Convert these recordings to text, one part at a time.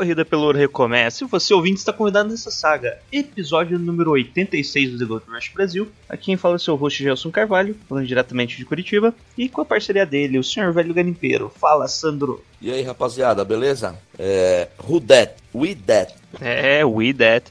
Corrida pelo ouro recomeça. E você, ouvinte, está convidado nessa saga. Episódio número 86 do The Gold Rush Brasil. Aqui quem fala é o seu host Gelson Carvalho, falando diretamente de Curitiba. E com a parceria dele, o senhor velho garimpeiro. Fala, Sandro. E aí, rapaziada, beleza? É, who that? We that. É, we that.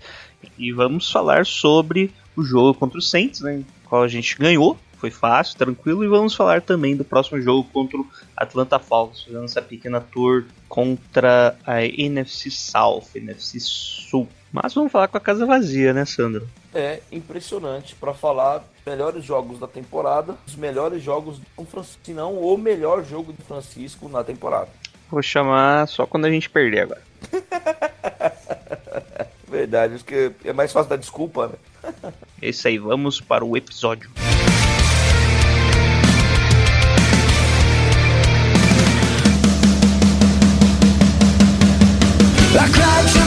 E vamos falar sobre o jogo contra o Saints, né? Qual a gente ganhou. Foi fácil, tranquilo. E vamos falar também do próximo jogo contra o Atlanta Falcons, fazendo essa pequena tour contra a NFC South, NFC Sul. Mas vamos falar com a casa vazia, né, Sandro? É impressionante para falar melhores jogos da temporada, os melhores jogos do Francisco, se não o melhor jogo do Francisco na temporada. Vou chamar só quando a gente perder agora. Verdade, acho que é mais fácil dar desculpa, né? É isso aí, vamos para o episódio. I cried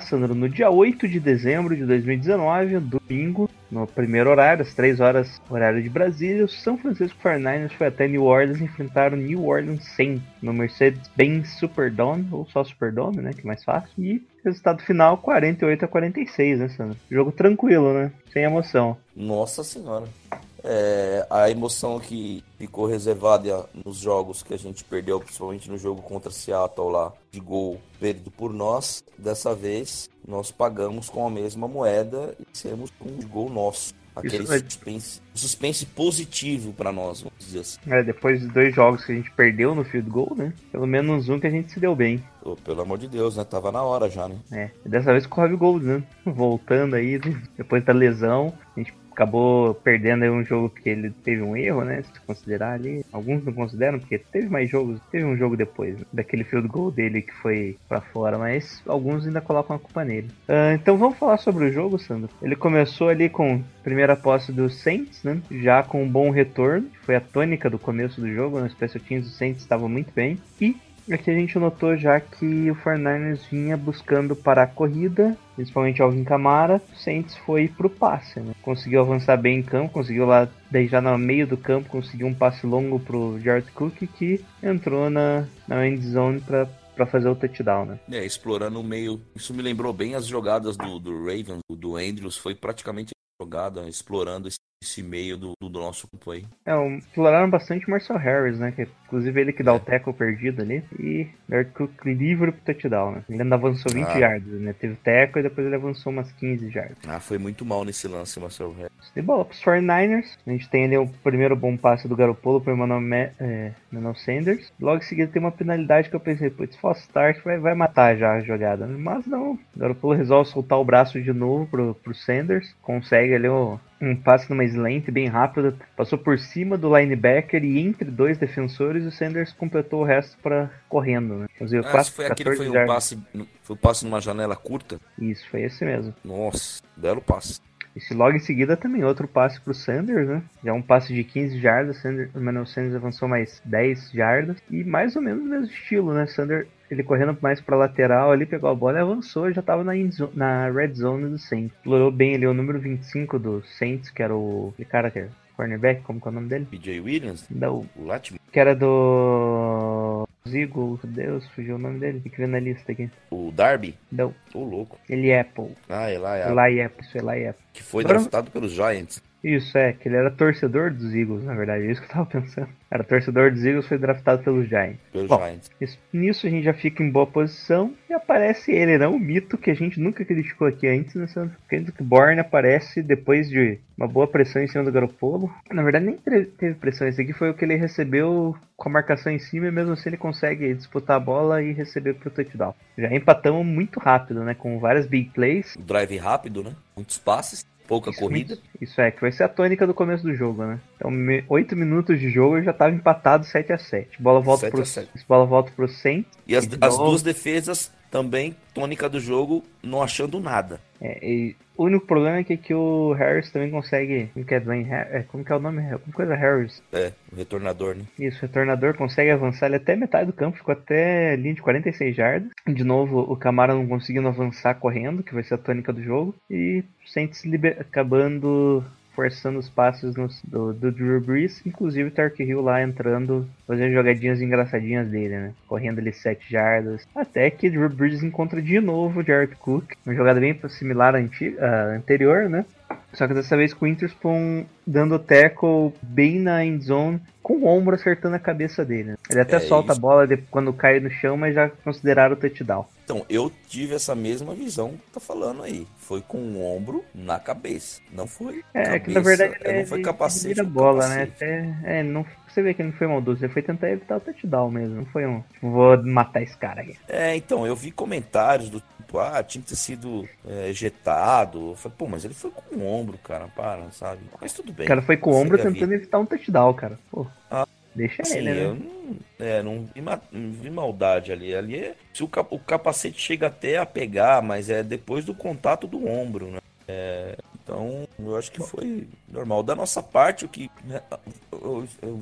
Sandro. No dia 8 de dezembro de 2019, domingo, no primeiro horário, às 3 horas, horário de Brasília, o São Francisco 49ers foi até New Orleans enfrentar o New Orleans Saints no Mercedes-Benz Superdome, ou só Superdome, né, que é mais fácil. E resultado final 48 a 46, né, Sandro? Jogo tranquilo, né? Sem emoção. Nossa senhora. É, a emoção que ficou reservada nos jogos que a gente perdeu, principalmente no jogo contra Seattle lá, de gol perdido por nós, dessa vez nós pagamos com a mesma moeda e temos um gol nosso. Aquele Isso é- suspense, suspense positivo pra nós, vamos dizer assim. É, depois de dois jogos que a gente perdeu no field goal, né? Pelo menos um que a gente se deu bem. Ô, pelo amor de Deus, né? Tava na hora já, né? É, dessa vez com o Robbie Gold, né? Voltando aí, depois da lesão, a gente acabou perdendo aí um jogo que ele teve um erro, né? Se considerar ali. Alguns não consideram, porque teve mais jogos, teve um jogo depois, né? daquele field goal dele que foi pra fora, mas alguns ainda colocam a culpa nele. Ah, então vamos falar sobre o jogo, Sandro. Ele começou ali com primeira posse do Saints, né? Já com um bom retorno, foi a tônica do começo do jogo, no Special Teams do Saints estavam muito bem. E Aqui a gente notou já que o 49ers vinha buscando para a corrida, principalmente Alvin Kamara, o Saints foi pro passe, né? Conseguiu avançar bem em campo, conseguiu lá, já no meio do campo, conseguiu um passe longo pro Jared Cook que entrou na, na end zone para para fazer o touchdown, né? É, explorando o meio. Isso me lembrou bem as jogadas do, do Ravens, do, do Andrews. Foi praticamente jogada, explorando esse, esse meio do, do nosso campo aí. É, um, exploraram bastante o Marcel Harris, né? Que é, inclusive ele que dá o tackle perdido ali. E Jared Cook livre pro touchdown, né? Ele ainda avançou 20 Ah. yards, né? Teve tackle e depois ele avançou umas 15 yards. Ah, foi muito mal nesse lance, Marcel Harris. De bola pros 49ers. A gente tem ali o primeiro bom passe do Garoppolo pro Emmanuel, Ma- é, Emmanuel Sanders. Logo em seguida tem uma penalidade que eu pensei, putz, false start vai, vai matar já a jogada. né? Mas não. O Garoppolo resolve soltar o braço de novo pro, pro Sanders. Consegue ali o, um passe numa slant bem rápido. Passou por cima do linebacker e entre dois defensores. E o Sanders completou o resto para correndo. Né? Conseguiu Ah, quatro- se foi aquele 14 foi um passe. Foi um passe numa janela curta? Isso, foi esse mesmo. Nossa, belo passe. Esse logo em seguida também outro passe pro Sanders, né? Já um passe de 15 jardas, Sanders, o Emmanuel Sanders avançou mais 10 jardas. E mais ou menos o mesmo estilo, né? Sanders, ele correndo mais pra lateral ali, pegou a bola e avançou, já tava na, na red zone do Saints. Explorou bem ali o número 25 do Saints, que era o cara que é cornerback, como que é o nome dele? PJ Williams, Não, o Latimer, que era do Zigo, Deus, fugiu o nome dele, ver na lista aqui. o Darby, Não, o louco. ele é Apple. Ah, é lá, é. Eli Apple, isso é Eli Apple. Que foi Agora- draftado pelos Giants. Isso, é, que ele era torcedor dos Eagles, na verdade, é isso que eu tava pensando. Era torcedor dos Eagles, foi draftado pelos Giants. Pelo Bom, Giants. Isso- nisso a gente já fica em boa posição e aparece ele, né? O mito que a gente nunca criticou aqui antes, né? Sendo que Bourne aparece depois de uma boa pressão em cima do Garoppolo. Na verdade, nem teve pressão. Esse aqui foi o que ele recebeu com a marcação em cima e mesmo assim ele consegue disputar a bola e receber pro touchdown. Já empatamos muito rápido, né? Com várias big plays. Drive rápido, né? Muitos passes, pouca Isso, corrida. Isso é, que vai ser a tônica do começo do jogo, né? Então, me- 8 minutos de jogo e já tava empatado 7 a 7 Bola volta 7 pro a 7. bola volta pro Saints. E as, as duas defesas também, tônica do jogo, não achando nada. É, e o único problema é que, que o Harris também consegue. Como que é, Dwayne Har- é, como que é o nome? Alguma coisa Harris. É, o retornador, né? Isso, o retornador consegue avançar ele até metade do campo, ficou até linha de 46 jardas. De novo, o Camara não conseguindo avançar correndo, que vai ser a tônica do jogo. E liber- acabando forçando os passes nos- do, do Drew Brees, inclusive o Tark Hill lá entrando, fazendo jogadinhas engraçadinhas dele, né? Correndo ali 7 jardas. Até que Drew Brees encontra de novo o Jared Cook, uma jogada bem similar à anti- à anterior, né? Só que dessa vez com o Interspawn dando tackle bem na end zone, com o ombro acertando a cabeça dele. né? Ele até É solta isso. a bola de- quando cai no chão, mas já consideraram o touchdown. Então, eu tive essa mesma visão que tá falando aí. Foi com o ombro na cabeça. Não foi. É, que cabeça, na verdade é, ele, não foi ele capacete. com bola, né? capacete. Até, é, ele não, você vê que ele não foi maldoso, ele foi tentar evitar o touchdown mesmo. Não foi um, tipo, vou matar esse cara aqui. É, então, eu vi comentários do tipo, ah, tinha que ter sido é, ejetado. Eu falei, pô, mas ele foi com o ombro, cara, para, sabe? Mas tudo bem. O cara foi com o ombro tentando evitar um touchdown, cara. Pô, Ah, deixa Assim, ele, né? eu não, é, não, vi não vi maldade ali. Ali é. Se o, cap- o capacete chega até a pegar, mas é depois do contato do ombro, né? É, então, eu acho que foi normal. Da nossa parte, o que né,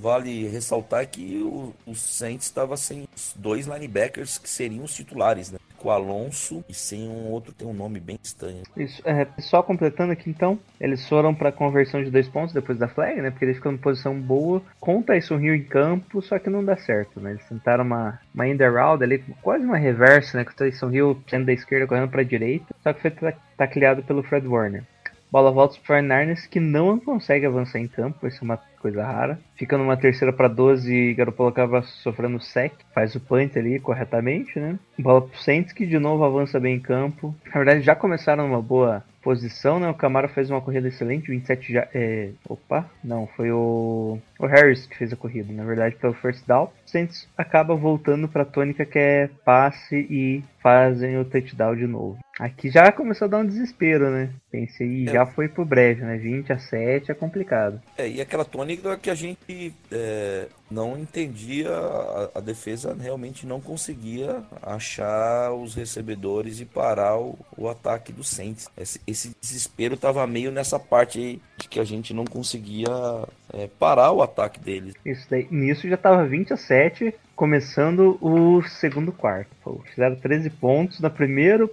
vale ressaltar é que o, o Saints estava sem os dois linebackers que seriam os titulares, né? Com o Alonso e sem um outro, tem um nome bem estranho. Isso, é, só completando aqui então, eles foram pra conversão de dois pontos depois da flag, né? Porque eles ficam em posição boa com o Tyson Hill em campo, só que não dá certo, né? Eles tentaram uma, uma in the round ali, quase uma reversa, né? Com o Tyson Hill saindo da esquerda correndo pra direita, só que foi ta- tacleado pelo Fred Warner. Bola volta para Narnes que não consegue avançar em campo, isso é uma coisa rara. Fica numa terceira para 12 e Garoppolo acaba sofrendo sec, faz o punt ali corretamente, né? Bola pro Saints que de novo avança bem em campo. Na verdade já começaram numa boa posição, né? O Camaro fez uma corrida excelente, 27 já. É... Opa, não, foi o... o Harris que fez a corrida, na verdade, pelo first down. O Saints acaba voltando pra tônica que é passe e fazem o touchdown de novo. Aqui já começou a dar um desespero, né? Pensei, "Ih, É. já foi pro breve, né? 20 a 7 é complicado. É, e aquela tônica que a gente é, não entendia, a, a defesa realmente não conseguia achar os recebedores e parar o, o ataque do Saints. Esse, esse desespero tava meio nessa parte aí de que a gente não conseguia é, parar o ataque deles. Isso daí, nisso já tava 20 a 7, começando o segundo quarto. Pô, fizeram 13 pontos no primeiro,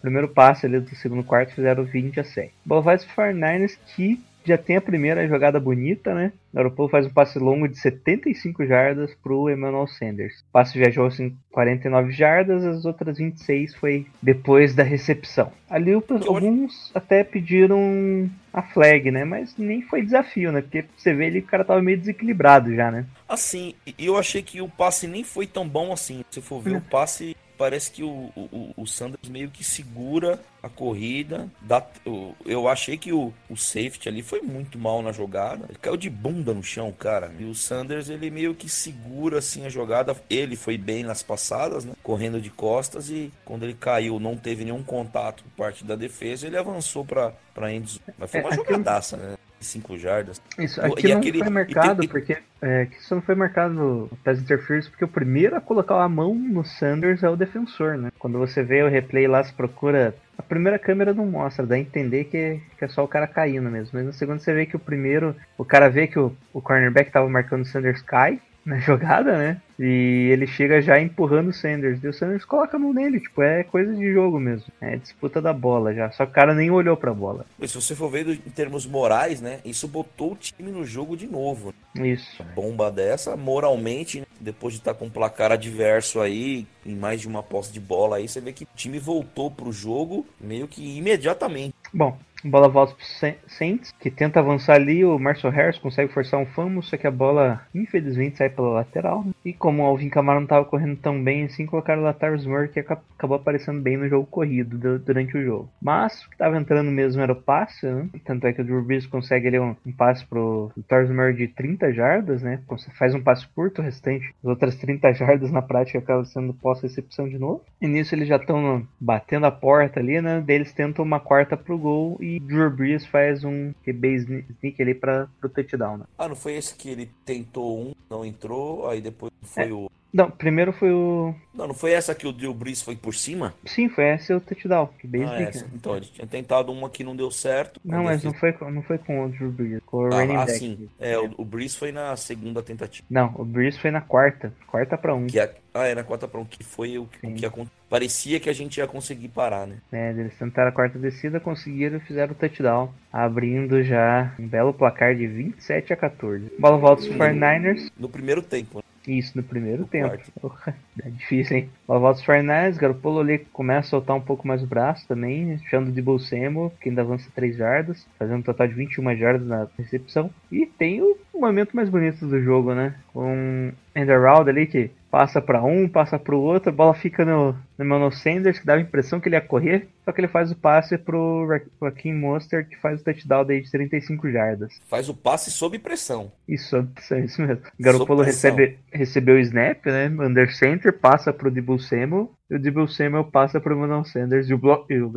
primeiro passe ali do segundo quarto, fizeram 20 a 7. Bola vai pro 49ers que já tem a primeira jogada bonita, né? O Garoppolo faz um passe longo de 75 jardas pro Emmanuel Sanders. O passe viajou assim 49 jardas, as outras 26 foi depois da recepção. Ali o- alguns até pediram a flag, né? Mas nem foi desafio, né? Porque você vê que o cara tava meio desequilibrado já, né? Assim, eu achei que o passe nem foi tão bom assim. Se for ver o passe, parece que o, o, o Sanders meio que segura a corrida. Dá, o- eu achei que o, o safety ali foi muito mal na jogada. Ele caiu de bunda no chão, cara. E o Sanders, ele meio que segura assim a jogada. Ele foi bem nas passadas, né? Correndo de costas e quando ele caiu, não teve nenhum contato por parte da defesa, ele avançou pra, pra Endzone. Mas foi É, uma aquilo- jogadaça, né? Cinco jardas. Isso, aqui e não aquele- foi marcado, e- porque é, que isso não foi marcado no Pass Interference, porque o primeiro a colocar a mão no Sanders é o defensor, né? Quando você vê o replay lá, se procura. A primeira câmera não mostra, dá a entender que, que é só o cara caindo mesmo. Mas no segundo você vê que o primeiro, o cara vê que o, o cornerback tava marcando o Sanders cai na jogada, né? E ele chega já empurrando o Sanders. E o Sanders coloca a mão nele, tipo, é coisa de jogo mesmo. É disputa da bola já. Só que o cara nem olhou pra bola. Mas se você for ver em termos morais, né? Isso botou o time no jogo de novo. Isso. Bomba dessa, moralmente, né, depois de estar com um placar adverso aí, em mais de uma posse de bola aí, você vê que o time voltou pro jogo meio que imediatamente. Bom, bola volta pro Sa- Saints, que tenta avançar ali. O Marcel Harris consegue forçar um fumble, só que a bola, infelizmente, sai pela lateral. né? E como o Alvin Kamara não estava correndo tão bem assim, colocaram o Latavius Murray, que aca- acabou aparecendo bem no jogo corrido du- durante o jogo. Mas o que estava entrando mesmo era o passe, né? Tanto é que o Drew Brees consegue ali um, um passe pro Latavius Murray de 30 jardas, né? Faz um passe curto, o restante, as outras 30 jardas na prática acaba sendo pós-recepção de novo. E nisso eles já estão batendo a porta ali, né? Daí eles tentam uma quarta pro gol e Drew Brees faz um QB sne- sneak ali para pro touchdown. Né? Ah, não foi esse que ele tentou um, não entrou, aí depois foi É. o. Não, primeiro foi o. Não, não foi essa que o Drew Brees foi por cima? Sim, foi esse o touchdown. QB Ah, essa. né? Então, ele tinha tentado uma que não deu certo. Não, mas não foi, com- não foi com o Drew Brees, com o Ah, running ah, back. sim. É, o, o Brees foi na segunda tentativa. Não, o Brees foi na quarta. Quarta pra um. Que a, ah, era quarta para um, que foi o, o que acon- parecia que a gente ia conseguir parar, né? né? Eles tentaram a quarta descida, conseguiram e fizeram o touchdown, abrindo já um belo placar de 27 a 14. Bola volta para os 49ers. No primeiro tempo. né? Isso no primeiro No tempo. Porra, é difícil, hein? Bola volta os 49ers, Garoppolo ali começa a soltar um pouco mais o braço também, achando de Samuel, que ainda avança 3 jardas, fazendo um total de 21 jardas na recepção. E tem o momento mais bonito do jogo, né? Com Enderald ali que passa pra um, passa pro outro, a bola fica no, no Emmanuel Sanders, que dava a impressão que ele ia correr, só que ele faz o passe pro Raheem Mostert, que faz o touchdown daí de 35 jardas. Faz o passe sob pressão. Isso, isso, isso mesmo. Sob pressão. recebe, recebeu o snap, né? Under center, passa pro Debo Samuel. O Debo Samuel passa pro Manon Sanders. E o, blo- e o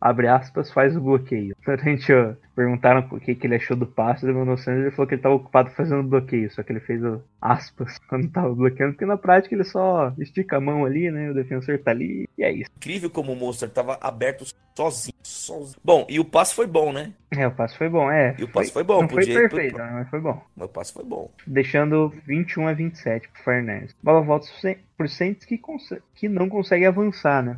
abre aspas, faz o bloqueio. Durante ó, perguntaram o que, que ele achou do passe do Manon Sanders. Ele falou que ele estava ocupado fazendo bloqueio. Só que ele fez o aspas quando tava bloqueando. Porque na prática ele só estica a mão ali, né? O defensor tá ali. E é isso. Incrível como o Monster tava aberto sozinho, sozinho. Bom, e o passe foi bom, né? É, o passe foi bom. É, E o passe foi bom, Não foi podia pro- perfeito, mas foi bom. Mas o passe foi bom. deixando 21 a 27 pro Fernandes. Bola volta pro Saints que, que não consegue avançar, né?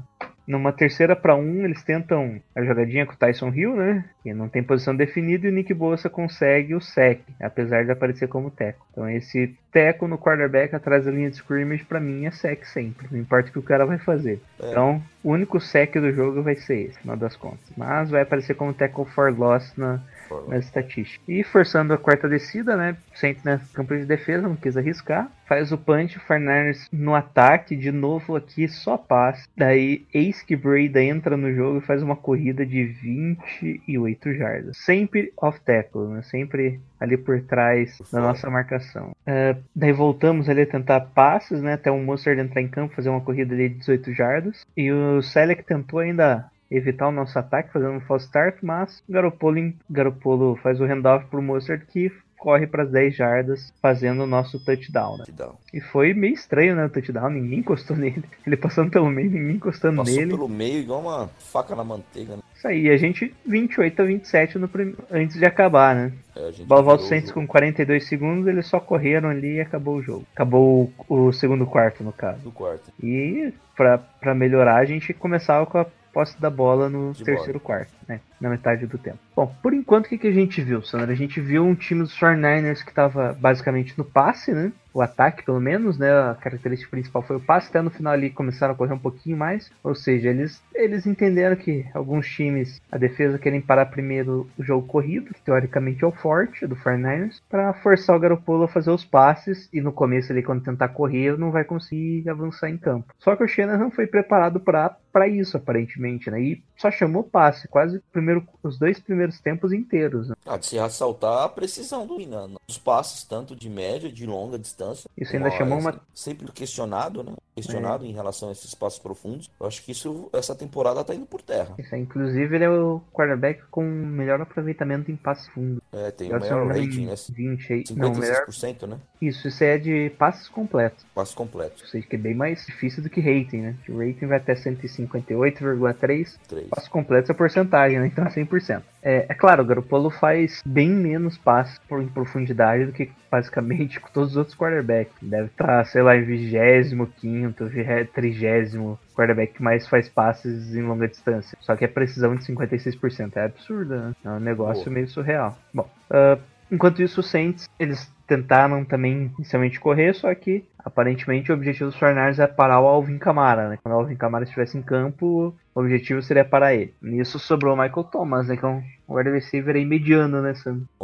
Numa terceira para um, eles tentam a jogadinha com o Tyson Hill, né? Que não tem posição definida e o Nick Bosa consegue o sec, apesar de aparecer como teco. Então esse teco no quarterback atrás da linha de scrimmage pra mim é sec sempre, não importa o que o cara vai fazer. É. Então, o único sec do jogo vai ser esse, no final das contas. Mas vai aparecer como tackle for loss na, nas estatísticas. E forçando a quarta descida, né? Sempre na campo de defesa, não quis arriscar. Faz o punch, o Fernandes no ataque, de novo aqui, só passe. Daí, eis que Breda entra no jogo e faz uma corrida de 28 jardas. Sempre off tackle, né? Sempre ali por trás da nossa marcação. É, daí voltamos ali a tentar passes, né? Até o Mustard entrar em campo, fazer uma corrida de 18 jardas. E o Selleck tentou ainda evitar o nosso ataque, fazendo um false start, mas o Garoppolo, Garoppolo faz o handoff pro Mustard que corre para as 10 jardas, fazendo o nosso touchdown, né? Dá. E foi meio estranho, né, o touchdown, ninguém encostou nele. Ele passando pelo meio, ninguém encostando Passou nele. pelo meio igual uma faca na manteiga, né? Isso aí, a gente 28 a 27 no prim... antes de acabar, né? É, Saints jogo. com 42 segundos, eles só correram ali e acabou o jogo. Acabou o, o segundo quarto, no caso. do quarto. E pra, pra melhorar, a gente começava com a posse da bola no De terceiro quarto, né? Na metade do tempo. Bom, por enquanto, o que, que a gente viu, Sandra? A gente viu um time dos 49ers que tava basicamente no passe, né? O ataque, pelo menos, né? A característica principal foi o passe. Até no final ali começaram a correr um pouquinho mais. Ou seja, eles, eles entenderam que alguns times, a defesa querem parar primeiro o jogo corrido, que teoricamente é o forte do 49ers, para forçar o Garoppolo a fazer os passes. E no começo ali, quando tentar correr, não vai conseguir avançar em campo. Só que o Shannon foi preparado para para isso, aparentemente, né? E só chamou passe, quase o primeiro, os dois primeiros tempos inteiros. Né? Ah, de se ressaltar a precisão do Minan. Os passes, tanto de média, de longa distância. Isso ainda chamou uma- Sempre questionado, né? Questionado em relação a esses passos profundos. Eu acho que isso, essa temporada tá indo por terra. Isso inclusive, ele é o quarterback com melhor aproveitamento em passe fundo. É, tem o maior rating, né? 20 aí. Não, melhor. 56%, né? Isso, isso é de passes completos. Passe completo. Ou seja, que é bem mais difícil do que rating, né? O rating vai até 158,3. Três. Passos completos é porcentagem, né? Então é 100%. É, é claro, o Garoppolo faz bem menos passes por, em profundidade do que basicamente com todos os outros quarterbacks. Deve estar, sei lá, em 25, 30 quarterback que mais faz passes em longa distância. Só que a precisão de 56% é absurda, né? É um negócio Boa. meio surreal. Bom, ah, enquanto isso, os Saints, eles tentaram também inicialmente correr, só que aparentemente o objetivo dos 49ers é parar o Alvin Kamara, né? Quando o Alvin Kamara estivesse em campo, o objetivo seria parar ele. Nisso sobrou o Michael Thomas, né? Que é um wide receiver aí mediano, né, Sam?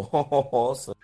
Nossa.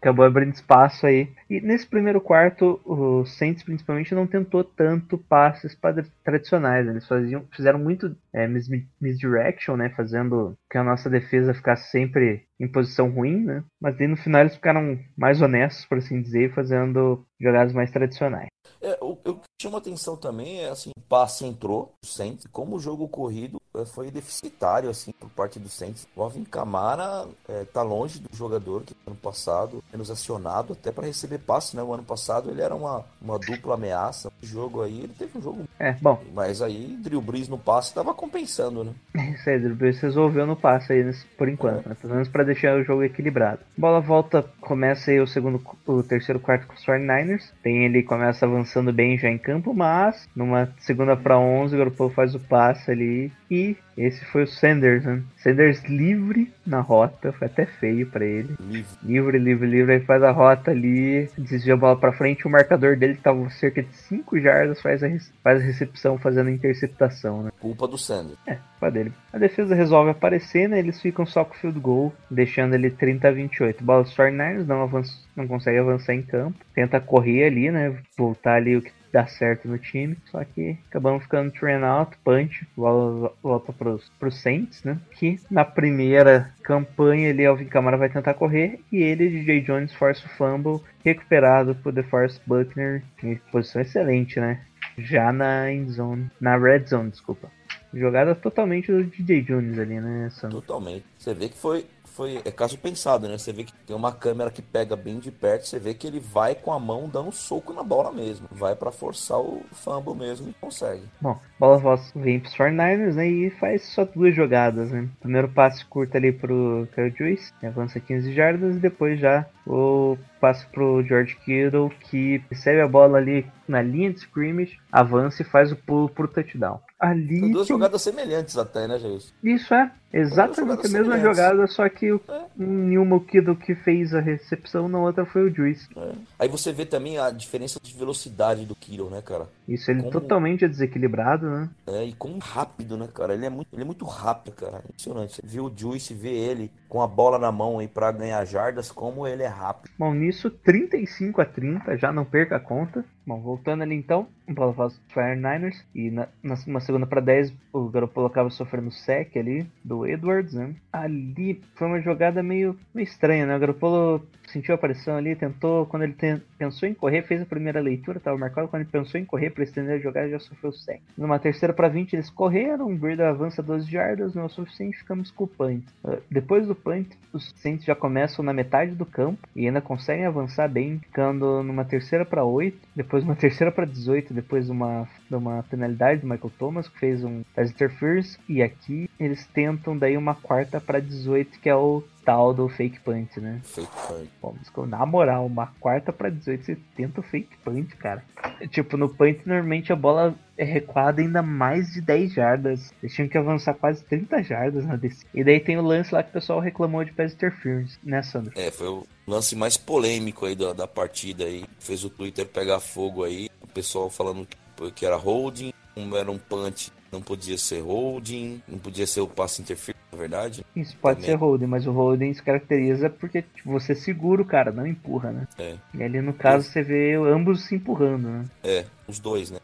Acabou abrindo espaço aí. E nesse primeiro quarto, o Saints principalmente não tentou tanto passes tradicionais. né? Eles faziam, fizeram muito é, mis- misdirection, né? Fazendo que a nossa defesa ficasse sempre em posição ruim, né? Mas aí no final eles ficaram mais honestos, por assim dizer, fazendo jogadas mais tradicionais. É, o, o que chama atenção também é assim, o passe entrou, o Saints, como o jogo corrido é, foi deficitário assim por parte do Saints. O Alvin Kamara é, tá longe do jogador que ano passado menos acionado até para receber passe, né? O ano passado ele era uma, uma dupla ameaça. O jogo aí ele teve um jogo, É, bom, mas aí Drew Brees no passe tava compensando, né? Isso aí, Drew Brees resolveu no passe aí, nesse- por enquanto, né? Pelo menos pra deixar o jogo equilibrado. Bola volta, começa aí o segundo, o terceiro quarto com os 49ers. Tem ele começa avançando bem já em campo, mas numa segunda pra 11 o Garoppolo faz o passe ali e esse foi o Sanders, né? Sanders livre na rota, foi até feio pra ele. Livre. Livre, livre, livre, aí faz a rota ali, desvia a bola pra frente, o marcador dele tava cerca de 5 jardas, faz a, faz a recepção fazendo a interceptação, né? Culpa do Sanders. É, culpa dele. A defesa resolve aparecer, né? Eles ficam só com o field goal, deixando ele 30 a 28. Bola dos 49ers não, avança, não consegue avançar em campo. Tenta correr ali, né? Voltar ali o que dá certo no time. Só que acabamos ficando train out, punch, volta pros, pros Saints, né? Que na primeira campanha ali, Alvin Kamara vai tentar correr e ele, DJ Jones, força o fumble, recuperado por DeForest Buckner. Em posição excelente, né? Já na end zone, na red zone, desculpa. Jogada totalmente do DJ Jones ali, né, Sam? Totalmente. Você vê que foi, foi é caso pensado, né? Você vê que tem uma câmera que pega bem de perto, você vê que ele vai com a mão dando um soco na bola mesmo. Vai pra forçar o fumble mesmo e consegue. Bom, bola vem pros 49ers, né, e faz só duas jogadas, né? Primeiro passe curto ali pro Kyle Juice, avança 15 jardas, e depois já o passe pro George Kittle, que recebe a bola ali na linha de scrimmage, avança e faz o pulo pro touchdown. Ali São duas que- jogadas semelhantes até, né, Jesus? Isso é, exatamente a mesma semelhantes. jogada, só que o, É. em uma o Kittle que fez a recepção, na outra foi o Juice. É. Aí você vê também a diferença de velocidade do Kittle, né, cara? Isso, ele Como- totalmente desequilibrado, né? É, e quão rápido, né, cara? Ele é muito, ele é muito rápido, cara. Impressionante. Você vê o Juice, vê ele com a bola na mão aí pra ganhar jardas, como ele é rápido. Bom, nisso 35 a 30, já não perca a conta. Bom, voltando ali então, bola faz Fire Niners e na, na, segunda para 10 o Garoppolo acaba sofrendo sec ali do Edwards, né? Ali foi uma jogada meio, meio estranha, né? O Garoppolo sentiu a pressão ali, tentou, quando ele ten- pensou em correr, fez a primeira leitura, tava marcado, quando ele pensou em correr para estender a jogada, já sofreu sec. Numa terceira para 20 eles correram, o Bird avança 12 jardas, não é o suficiente, ficamos com o punt. Uh, depois do punt, os Saints já começam na metade do campo e ainda conseguem avançar bem, ficando numa terceira para 8, depois uma terceira para 18, depois uma, uma penalidade do Michael Thomas, que fez um pass interference, e aqui eles tentam daí uma quarta para 18, que é o tal do fake punt, né? Fake punt. Bom, na moral, uma quarta para 18, você tenta o fake punt, cara. Tipo, no punt, normalmente a bola é recuada ainda mais de 10 jardas. Eles tinham que avançar quase 30 jardas na descida. E daí tem o lance lá que o pessoal reclamou de pass interference, né, Sandro? É, foi o lance mais polêmico aí da, da partida aí. Fez o Twitter pegar fogo aí. O pessoal falando que, era holding, um era um punch, não podia ser holding, não podia ser o passe interference, na verdade. Isso pode Também. ser holding, mas o holding se caracteriza porque tipo, você segura o cara, não empurra, né? É, E ali no caso você vê ambos se empurrando, né? é, os dois, né?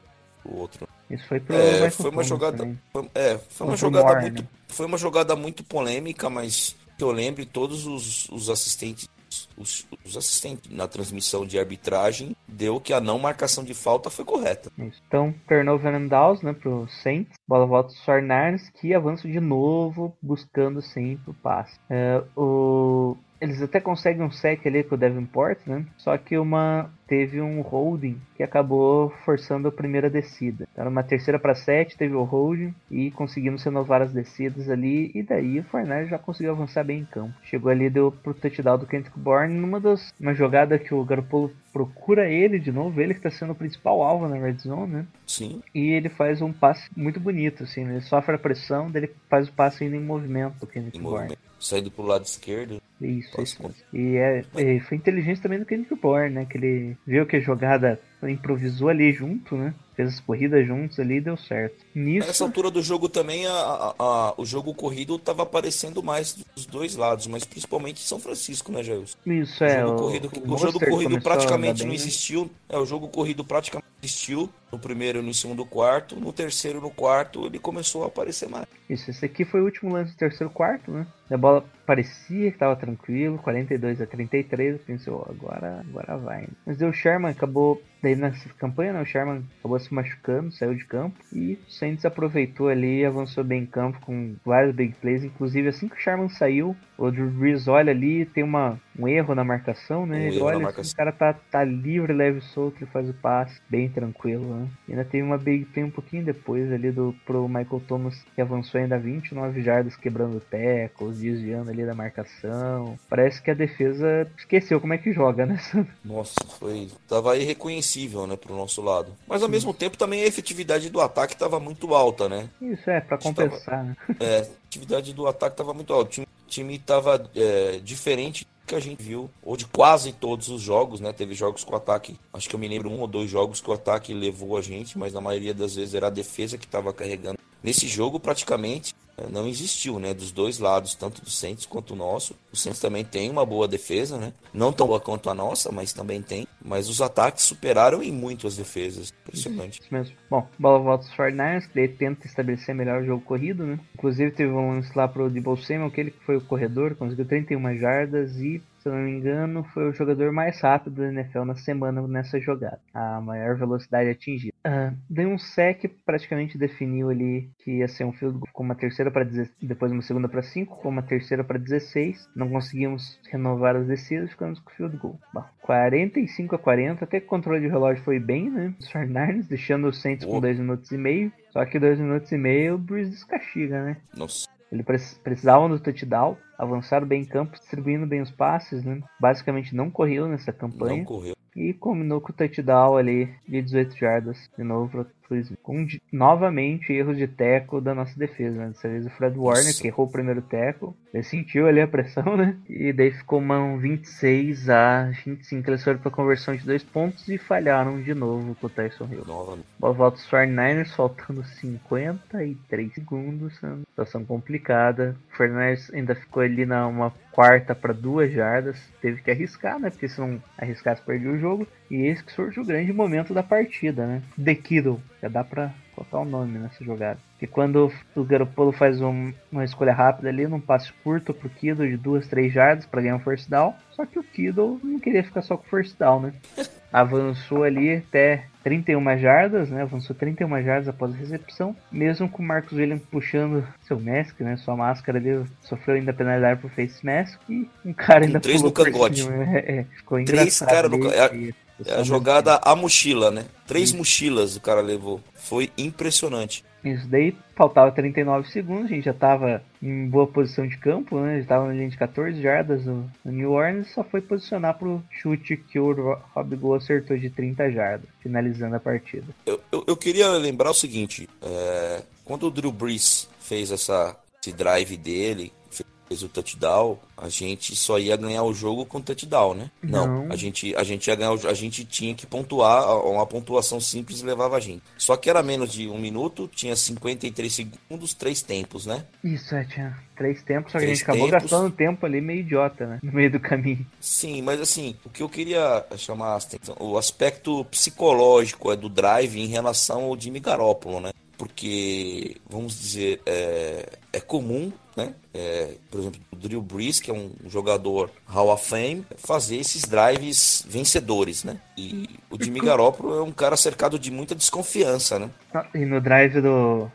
O outro. Isso foi pro É, foi uma jogada. foi- é, foi uma jogada Moore, muito. né? Foi uma jogada muito polêmica, mas que eu lembre, todos os, os assistentes. Os, os assistentes na transmissão de arbitragem deu que a não marcação de falta foi correta. Então, turnover and downs, né, pro Saints. Bola volta os 49ers, que avançam de novo, buscando sempre o passe. É, o... Eles até conseguem um sec ali com o Davenport, né? Só que uma teve um holding que acabou forçando a primeira descida. Então, era uma terceira para sete, teve o holding e conseguimos renovar as descidas ali. E daí o Fortnite já conseguiu avançar bem em campo. Chegou ali, deu pro touchdown do Kendrick Bourne numa das uma jogada que o Garoppolo procura ele de novo, ele que tá sendo o principal alvo na red zone, né? Sim, E ele faz um passe muito bonito, assim, né? ele sofre a pressão, daí ele faz o passe ainda em movimento, o Kendrick Bourne. movimento. Saindo pro lado esquerdo. Isso, isso. E é, é, foi inteligente também do Kendrick Bourne, né? Que ele viu que a jogada improvisou ali junto, né? Fez as corridas juntos ali e deu certo. Nisso, Nessa altura do jogo também, a, a- a- o jogo corrido tava aparecendo mais dos dois lados, mas principalmente em São Francisco, né, Jair? isso O é. jogo o, corrido, o o jogo corrido praticamente andar não bem, né? existiu. É, o jogo corrido praticamente existiu no primeiro e no segundo quarto. No terceiro e no quarto ele começou a aparecer mais. Isso, esse aqui foi o último lance do terceiro quarto, né? A bola parecia que tava tranquilo, 42 a 33, eu pensei, agora, agora vai. né? Mas o Sherman acabou, daí nessa campanha, né, o Sherman acabou se machucando, saiu de campo, e o Saints aproveitou ali e avançou bem em campo com vários big plays, inclusive assim que o Sherman saiu, o Drew Brees olha ali, tem uma, um erro na marcação, né? Um ele olha, assim, o cara tá, tá livre, leve e solto, ele faz o passe, bem tranquilo, né? E ainda teve uma big play um pouquinho depois ali do, pro Michael Thomas, que avançou ainda 29 jardas quebrando tackles, desviando ali da marcação. Parece que a defesa esqueceu como é que joga, né? Nossa, foi. Tava irreconhecível, né, pro nosso lado. Mas ao mesmo tempo também a efetividade do ataque tava muito alta, né? Isso é, pra Estava- compensar, né? É, a atividade do ataque tava muito alta. O time, time tava é, diferente que a gente viu, ou de quase todos os jogos, né? Teve jogos com ataque, acho que eu me lembro um ou dois jogos que o ataque levou a gente, mas na maioria das vezes era a defesa que tava carregando. Nesse jogo, praticamente, não existiu, né? Dos dois lados, tanto do Saints quanto o nosso. O Saints também tem uma boa defesa, né? Não tão boa quanto a nossa, mas também tem. Mas os ataques superaram em muito as defesas. Impressionante. Isso mesmo. Bom, bola volta aos 49ers, que daí tenta estabelecer melhor o jogo corrido, né? Inclusive teve um lance lá pro Debo Samuel, aquele que foi o corredor, conseguiu 31 jardas e, se não me engano, foi o jogador mais rápido da NFL na semana nessa jogada. A maior velocidade atingida. Deu um sec, praticamente definiu ali que ia ser um field goal com uma terceira para depois uma segunda para 5, com uma terceira para 16. Não conseguimos renovar as descidas, ficamos com o field goal. Bom, 45 a 40, até que o controle de relógio foi bem, né? Os 49ers, deixando o Saints com Boa. 2 minutos e meio. Só que 2 minutos e meio o Breeze descastiga, né? Nossa. Ele preci- precisavam do touchdown, avançaram bem em campo, distribuindo bem os passes, né? Basicamente não correu nessa campanha Não correu. e combinou com o touchdown ali de 18 jardas de novo Smith. Com de- novamente erros de tackle da nossa defesa, né? Dessa vez o Fred Warner Nossa. que errou o primeiro tackle, ele sentiu ali a pressão, né? E daí ficou uma um 26 a 25, eles foram pra conversão de dois pontos e falharam de novo com o Tyson Hill. Bola volta os 49ers, faltando 53 segundos. né? Situação complicada. O 49ers ainda ficou ali na uma quarta para duas jardas. Teve que arriscar, né? Porque se não arriscasse, perdia o jogo. E esse que surge o grande momento da partida, né? The Kiddle. Já dá pra colocar o nome nessa jogada. Que quando o Garoppolo faz um- uma escolha rápida ali, num passe curto pro Kiddle de duas, três jardas para ganhar um first down. Só que o Kiddle não queria ficar só com o first down, né? avançou ali até 31 jardas, né? Avançou 31 jardas após a recepção. Mesmo com o Marcos Williams puxando seu mask, né? Sua máscara ali sofreu ainda penalidade por face mask e um cara ainda três pulou no cangote. cima. É, é, ficou Três engraçado. cara no ali, ca- é- a jogada a mochila, né? Três mochilas o cara levou. Foi impressionante. Isso daí faltava 39 segundos, a gente já tava em boa posição de campo, né? Já tava na linha de 14 jardas no, New Orleans, só foi posicionar pro chute que o Ro- Rob Gould acertou de 30 jardas, finalizando a partida. Eu, eu, eu queria lembrar o seguinte: é, quando o Drew Brees fez essa, esse drive dele, fez o touchdown, a gente só ia ganhar o jogo com touchdown, né? Não, Não. a gente a gente ia ganhar, o- a gente tinha que pontuar, uma pontuação simples levava a gente. Só que era menos de um minuto, tinha 53 segundos, três tempos, né? Isso, é, tinha três tempos, só que a Três gente acabou tempos. gastando tempo ali meio idiota, né? No meio do caminho. Sim, mas assim, o que eu queria chamar a atenção, o aspecto psicológico é do drive em relação ao Jimmy Garoppolo, né? Porque, vamos dizer, é, é comum, né? É, por exemplo, o Drew Brees, que é um jogador Hall of Fame, fazer esses drives vencedores, né? E o Jimmy Garoppolo é um cara cercado de muita desconfiança, né? Ah, E no drive do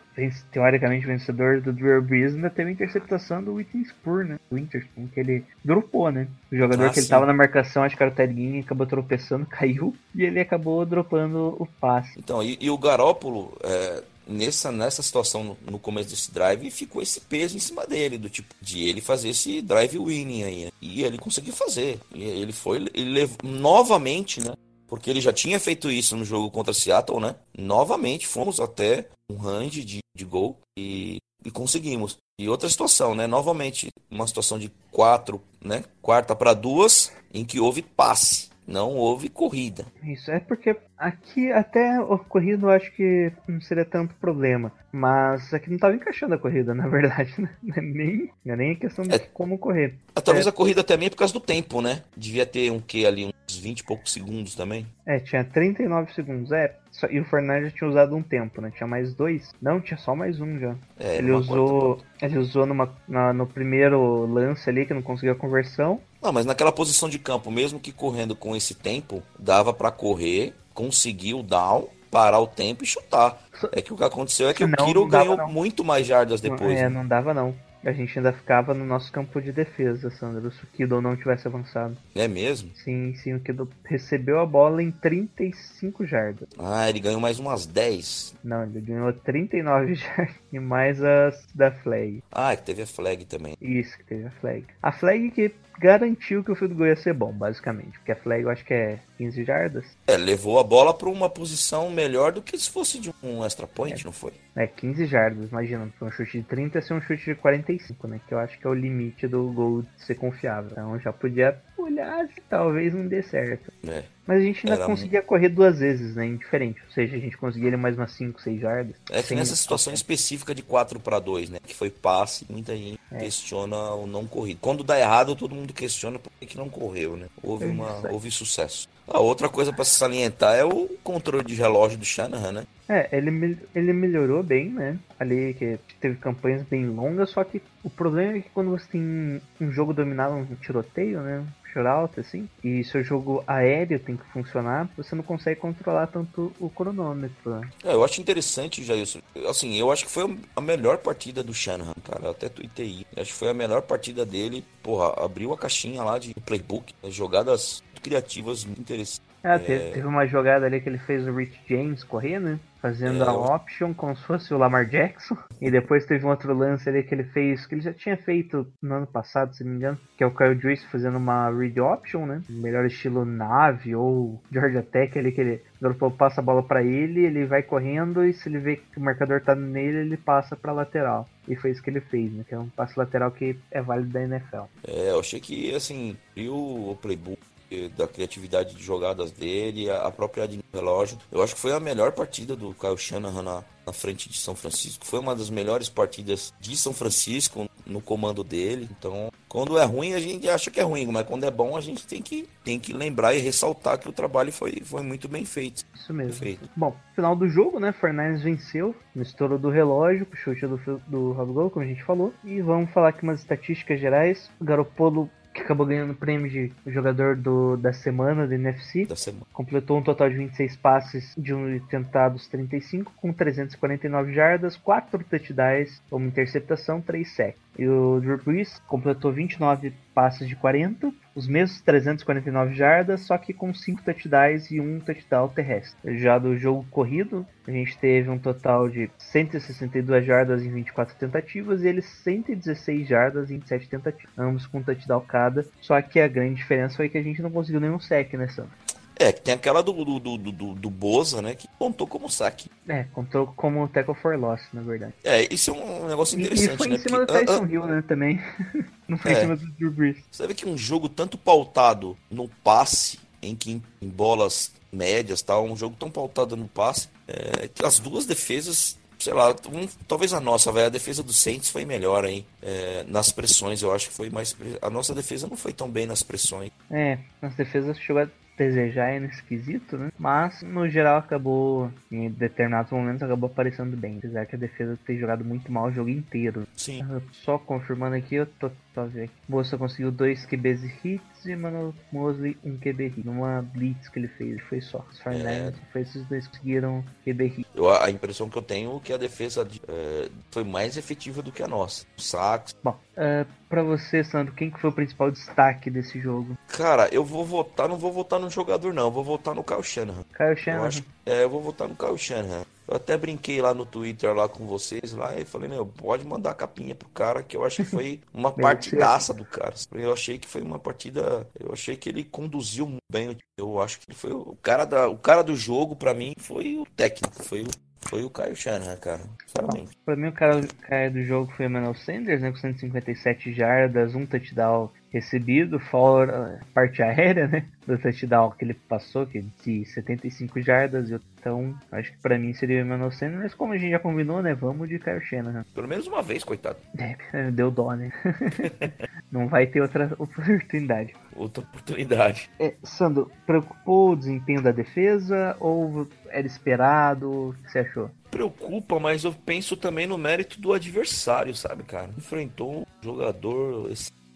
teoricamente vencedor do Drew Brees ainda teve a interceptação do Witherspoon, né? Do Witherspoon, que ele dropou, né? O jogador Ah, que ele sim. tava na marcação, acho que era o Ted Ginn, acabou tropeçando, caiu e ele acabou dropando o passe. Então, e, e o Garópolo, é, nessa, nessa situação no, no começo desse drive, ficou esse peso em cima dele, do tipo, de ele fazer esse drive winning aí, né? E ele conseguiu fazer. E ele foi, ele levou, novamente, né? Porque ele já tinha feito isso no jogo contra Seattle, né? Novamente fomos até um range de, de gol e, e conseguimos. E outra situação, né? Novamente, uma situação de quatro, né? Quarta para duas, em que houve passe, não houve corrida. Isso é porque aqui até a corrida eu acho que não seria tanto problema. Mas aqui não tava encaixando a corrida, na verdade, né? Não é nem, é nem a questão de É. como correr. Ah, Talvez É. a corrida também é por causa do tempo, né? Devia ter um que ali, uns 20 e poucos segundos também. É, tinha 39 segundos, é. só- e o Fernandes já tinha usado um tempo, né? Tinha mais dois? Não, tinha só mais um já. É, ele usou. Ele usou numa, na- no primeiro lance ali que não conseguiu a conversão. Não, mas naquela posição de campo, mesmo que correndo com esse tempo, dava pra correr, conseguir o down, parar o tempo e chutar. É que o que aconteceu é que o Não, Kiro não dava, ganhou não. muito mais jardas depois. é, né? não dava não. A gente ainda ficava no nosso campo de defesa, Sandro. Se o Kido não tivesse avançado. É mesmo? Sim, sim, o Kido recebeu a bola em 35 jardas. Ah, ele ganhou mais umas 10. Não, ele ganhou 39 jardas e mais as da flag. Ah, que teve a flag também. Isso, que teve a flag. A flag que garantiu que o field goal ia ser bom, basicamente. Porque a flag eu acho que é 15 jardas. É, levou a bola pra uma posição melhor do que se fosse de um extra point, não foi? É, 15 jardas, imagina. Pra um chute de 30 ser um chute de 45, né? Que eu acho que é o limite do gol ser confiável. Então já podia olhar se talvez não dê certo. É. Mas a gente ainda Era conseguia correr duas vezes, né? Indiferente. Ou seja, a gente conseguia ele mais umas 5, 6 jardas. É que Sem- nessa situação específica de 4 para 2, né? Que foi passe, muita gente É. questiona o não corrido. Quando dá errado, todo mundo questiona por que não correu, né? Houve, uma, houve sucesso. A outra coisa para se salientar é o controle de relógio do Shanahan, né? É, ele, ele melhorou bem, né? Ali que teve campanhas bem longas, só que o problema é que quando você tem um jogo dominado, um tiroteio, né? Shootout, assim, e seu jogo aéreo tem que funcionar, você não consegue controlar tanto o cronômetro. né? É, eu acho interessante, Jailson. Assim, eu acho que foi a melhor partida do Shanahan, cara. Até tuitei. isso. Acho que foi a melhor partida dele. Porra, abriu a caixinha lá de playbook. né, Jogadas criativas, muito interessantes. Ah, teve, teve uma jogada ali que ele fez o Rich James correr, né? Fazendo É, a option como se fosse o Lamar Jackson. E depois teve um outro lance ali que ele fez, que ele já tinha feito no ano passado, se não me engano, que é o Kyle Juice fazendo uma read option, né? Melhor estilo nave ou Georgia Tech ali que ele o garoto passa a bola pra ele, ele vai correndo e se ele vê que o marcador tá nele, ele passa pra lateral. E foi isso que ele fez, né? Que é um passe lateral que é válido da NFL. É, eu achei que, assim, viu o playbook da criatividade de jogadas dele, a a propriedade no relógio. Eu acho que foi a melhor partida do Kyle Shanahan na, na frente de São Francisco. Foi uma das melhores partidas de São Francisco no comando dele. Então, quando é ruim, a gente acha que é ruim, mas quando é bom, a gente tem que, tem que lembrar e ressaltar que o trabalho foi, foi muito bem feito. Isso mesmo. Perfeito. Bom, final do jogo, né? Fernandes venceu no estouro do relógio, com o chute do, do Rob Gol, como a gente falou. E vamos falar aqui umas estatísticas gerais. O Garopolo, que acabou ganhando o prêmio de jogador do, da semana do NFC, Da semana. completou um total de 26 passes de um tentados 35, com 349 jardas, 4 touchdowns, uma interceptação, 3 sacks. E o Drew Brees completou 29 passes de 40, os mesmos 349 jardas, só que com 5 touchdowns e um touchdown terrestre. Já do jogo corrido, a gente teve um total de 162 jardas em 24 tentativas e eles 116 jardas em 7 tentativas, ambos com touchdown cada. Só que a grande diferença foi que a gente não conseguiu nenhum sec, né, Sandro? É, que tem aquela do, do, do, do, do Boza, né? Que contou como saque. É, contou como tackle for loss, na verdade. É, isso é um negócio E, e interessante, foi né? em cima do Porque, ah, Tyson Hill, né, também. Não foi É. em cima do Drew Brees. Você vê que um jogo tanto pautado no passe, em que em, em bolas médias, tal, um jogo tão pautado no passe, é, que as duas defesas, sei lá, um- talvez a nossa, vai, a defesa do Saints foi melhor aí é, nas pressões, eu acho que foi mais, a nossa defesa não foi tão bem nas pressões. É, nas defesas chegou a desejar é esquisito, né? Mas, no geral, acabou, em determinados momentos, acabou aparecendo bem. Apesar que a defesa ter jogado muito mal o jogo inteiro. Sim. Só confirmando aqui, eu tô, tô vendo aqui. Bolsa conseguiu dois QBs hits e Mano Mosley um QB hit. Numa blitz que ele fez, foi só. Os 49ers, foi esses dois que conseguiram QB hit. Eu, a impressão que eu tenho é que a defesa de- é, foi mais efetiva do que a nossa. O Sax. Bom, ah, pra você, Sandro, quem que foi o principal destaque desse jogo? Cara, eu vou votar, não vou votar no jogador, não. Eu vou votar no Kyle Shanahan. Kyle Eu Shanahan. acho, é, eu vou votar no Kyle Shanahan. Eu até brinquei lá no Twitter lá com vocês lá e falei, meu, pode mandar a capinha pro cara, que eu acho que foi uma partidaça do cara. Eu achei que foi uma partida, eu achei que ele conduziu muito bem. Eu acho que ele foi o cara da, o cara do jogo pra mim foi o técnico, foi o foi o Caio Shanahan, cara. Sinceramente. Pra mim, o cara, cara do jogo foi o Emmanuel Sanders, né? Com 157 jardas, um touchdown recebido, fora a parte aérea, né? Do touchdown que ele passou, que é de 75 jardas. Então, acho que pra mim seria o Emmanuel Sanders, mas como a gente já combinou, né? Vamos de Kyle Shanahan. Pelo menos uma vez, coitado. É, deu dó, né? Não vai ter outra oportunidade. Outra oportunidade. É, Sandro, preocupou o desempenho da defesa ou era esperado? O que você achou? Preocupa, mas eu penso também no mérito do adversário, sabe, cara? Enfrentou um jogador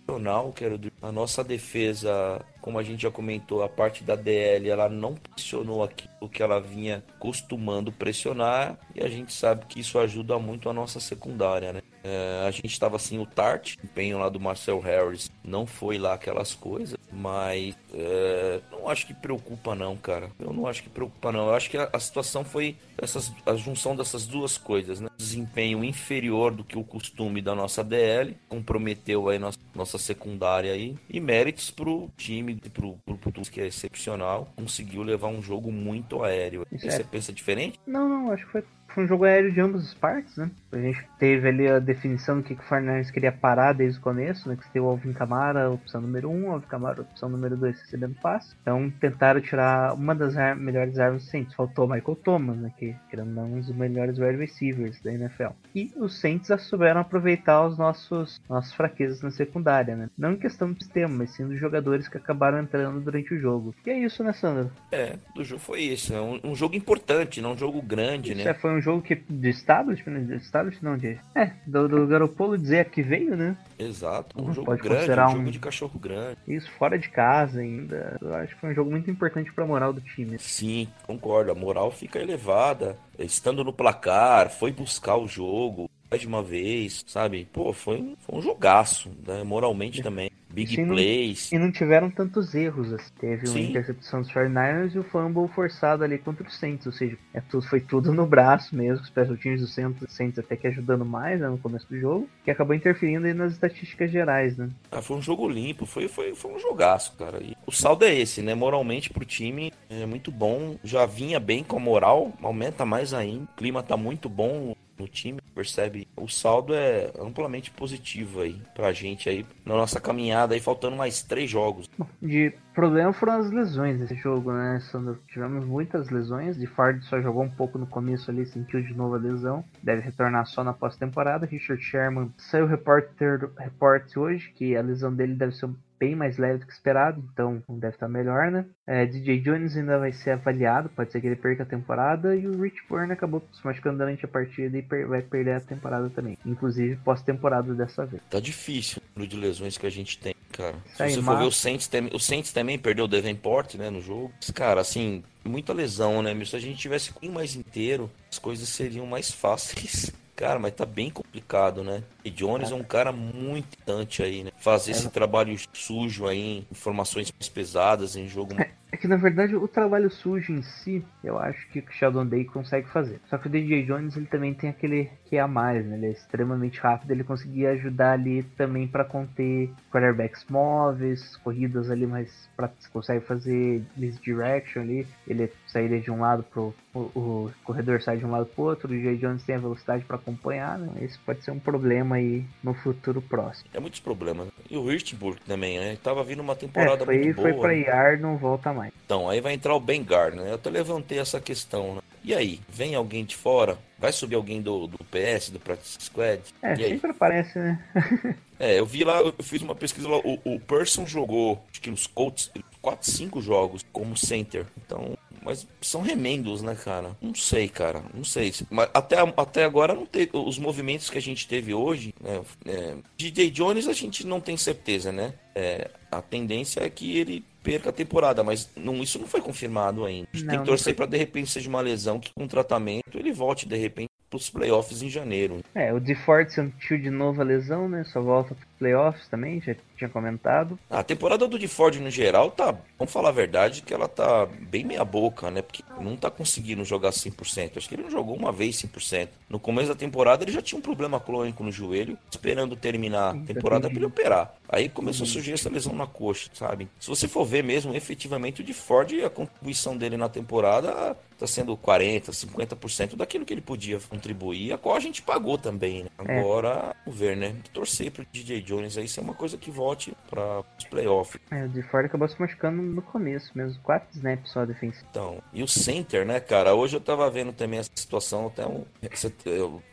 excepcional, que era a nossa defesa, como a gente já comentou, a parte da DL, ela não pressionou aquilo que ela vinha costumando pressionar, e a gente sabe que isso ajuda muito a nossa secundária, né? É, a gente estava assim, o Tart, o empenho lá do Marcel Harris não foi lá aquelas coisas, mas é, não acho que preocupa não, cara. Eu não acho que preocupa não. Eu acho que a, a situação foi essas, a junção dessas duas coisas, né? Desempenho inferior do que o costume da nossa DL, comprometeu aí nossa, nossa secundária aí, e méritos pro time, pro, pro, pro que é excepcional, conseguiu levar um jogo muito aéreo. Isso Você é. pensa diferente? Não, não, acho que foi, foi um jogo aéreo de ambas as partes, né? A gente teve ali a definição do que, que o Fernandes queria parar desde o começo, né? Que você tem o Alvin Kamara, opção número 1, um, Alvin Kamara, opção número 2, recebendo passe. Então tentaram tirar uma das ar- melhores armas do Saints. Faltou o Michael Thomas, né? Que querendo não, um dos melhores wide receivers da NFL. E os Saints já souberam aproveitar os nossos nossas fraquezas na secundária, né? Não em questão do sistema, mas sim dos jogadores que acabaram entrando durante o jogo. E é isso, né, Sandro? É, do jogo foi isso. É um, um jogo importante, não um jogo grande, Isso né? é, foi um jogo que de establishment, de establishment não, de, é, do, do Garopolo dizer que veio, né? Exato, um Uhum, jogo pode grande, um jogo um- de cachorro grande. Isso fora de casa ainda. Eu acho que foi um jogo muito importante pra moral do time. Sim, concordo. A moral fica elevada. Estando no placar, foi buscar o jogo mais de uma vez, sabe? Pô, foi um, foi um jogaço, né? Moralmente também. Big não- plays. E não tiveram tantos erros. assim. Teve uma Sim. intercepção dos 49ers e o fumble forçado ali contra o Saints. Ou seja, é tudo, foi tudo no braço mesmo. Os special teams do Saints, Saints até que ajudando mais né, no começo do jogo. Que acabou interferindo aí nas estatísticas gerais, né? Ah, foi um jogo limpo, foi, foi, foi um jogaço, cara. E o saldo é esse, né? Moralmente pro time é muito bom. Já vinha bem com a moral, aumenta mais ainda. O clima tá muito bom no time, percebe? O saldo é amplamente positivo aí pra gente aí, na nossa caminhada aí, faltando mais três jogos. De problema foram as lesões desse jogo, né, Sandro? Tivemos muitas lesões. De Ford só jogou um pouco no começo ali, sentiu de novo a lesão. Deve retornar só na pós-temporada. Richard Sherman saiu repórter report hoje que a lesão dele deve ser bem mais leve do que esperado, então deve estar melhor, né? É, DJ Jones ainda vai ser avaliado, pode ser que ele perca a temporada. E o Rich Burn acabou se machucando durante a partida e per- vai perder a temporada também. Inclusive pós-temporada dessa vez. Tá difícil o número de lesões que a gente tem, cara. Se você for ver o Saints, tem- o Saints também perdeu o Davenport, né, no jogo. Mas, Cara, assim, muita lesão, né? Se a gente tivesse um mais inteiro, as coisas seriam mais fáceis. Cara, mas tá bem complicado, né? E Jones é um cara muito importante aí, né? Fazer esse trabalho sujo aí, em informações mais pesadas em jogo. É que na verdade o trabalho sujo em si, eu acho que o Sheldon Day consegue fazer. Só que o DJ Jones ele também tem aquele que é a mais, né? Ele é extremamente rápido, ele conseguia ajudar ali também para conter quarterbacks móveis, corridas ali mais pra, consegue fazer misdirection ali, ele sairia de um lado pro o, o corredor sai de um lado pro outro, o DJ Jones tem a velocidade para acompanhar, né? Esse pode ser um problema aí no futuro próximo. É muitos problemas. E o Hirschburg também, né? Tava vindo uma É, temporada foi, muito foi boa. pra né? IAR, não volta mais. Então, aí vai entrar o Ben Gardner. né? Eu até levantei essa questão, né? E aí, vem alguém de fora? Vai subir alguém do, do PS, do Practice Squad? É, e aí? sempre aparece, né? É, eu vi lá, eu fiz uma pesquisa lá, o, o Person jogou, acho que nos Colts, 4, 5 jogos como center. Então, mas são remendos, né, cara? Não sei, cara, não sei. Mas até, até agora não teve, os movimentos que a gente teve hoje, né? É, DJ Jones a gente não tem certeza, né? É, a tendência é que ele perca a temporada, mas não, isso não foi confirmado ainda. A gente Não, tem que torcer pra de repente seja uma lesão que com tratamento ele volte de repente pros playoffs em janeiro. É, o DeFord sentiu de novo a lesão, né? Só volta pro playoffs também, já tinha comentado. A temporada do DeFord no geral tá, vamos falar a verdade, que ela tá bem meia boca, né? Porque não tá conseguindo jogar 100%. Acho que ele não jogou uma vez 100%. No começo da temporada ele já tinha um problema crônico no joelho, esperando terminar a temporada pra ele operar. Aí começou a surgir essa lesão na coxa, sabe? Se você for ver mesmo, efetivamente o DeFord, a contribuição dele na temporada tá sendo 40, 50% daquilo que ele podia contribuir, a qual a gente pagou também, né? É. Agora, vamos ver, né? Torcer pro DJ Jones aí ser uma coisa que volte para os playoffs. É, o de Ford acabou se machucando no começo mesmo. Quatro snaps só defensivo. Então, e o center, né, cara? Hoje eu tava vendo também essa situação, até um,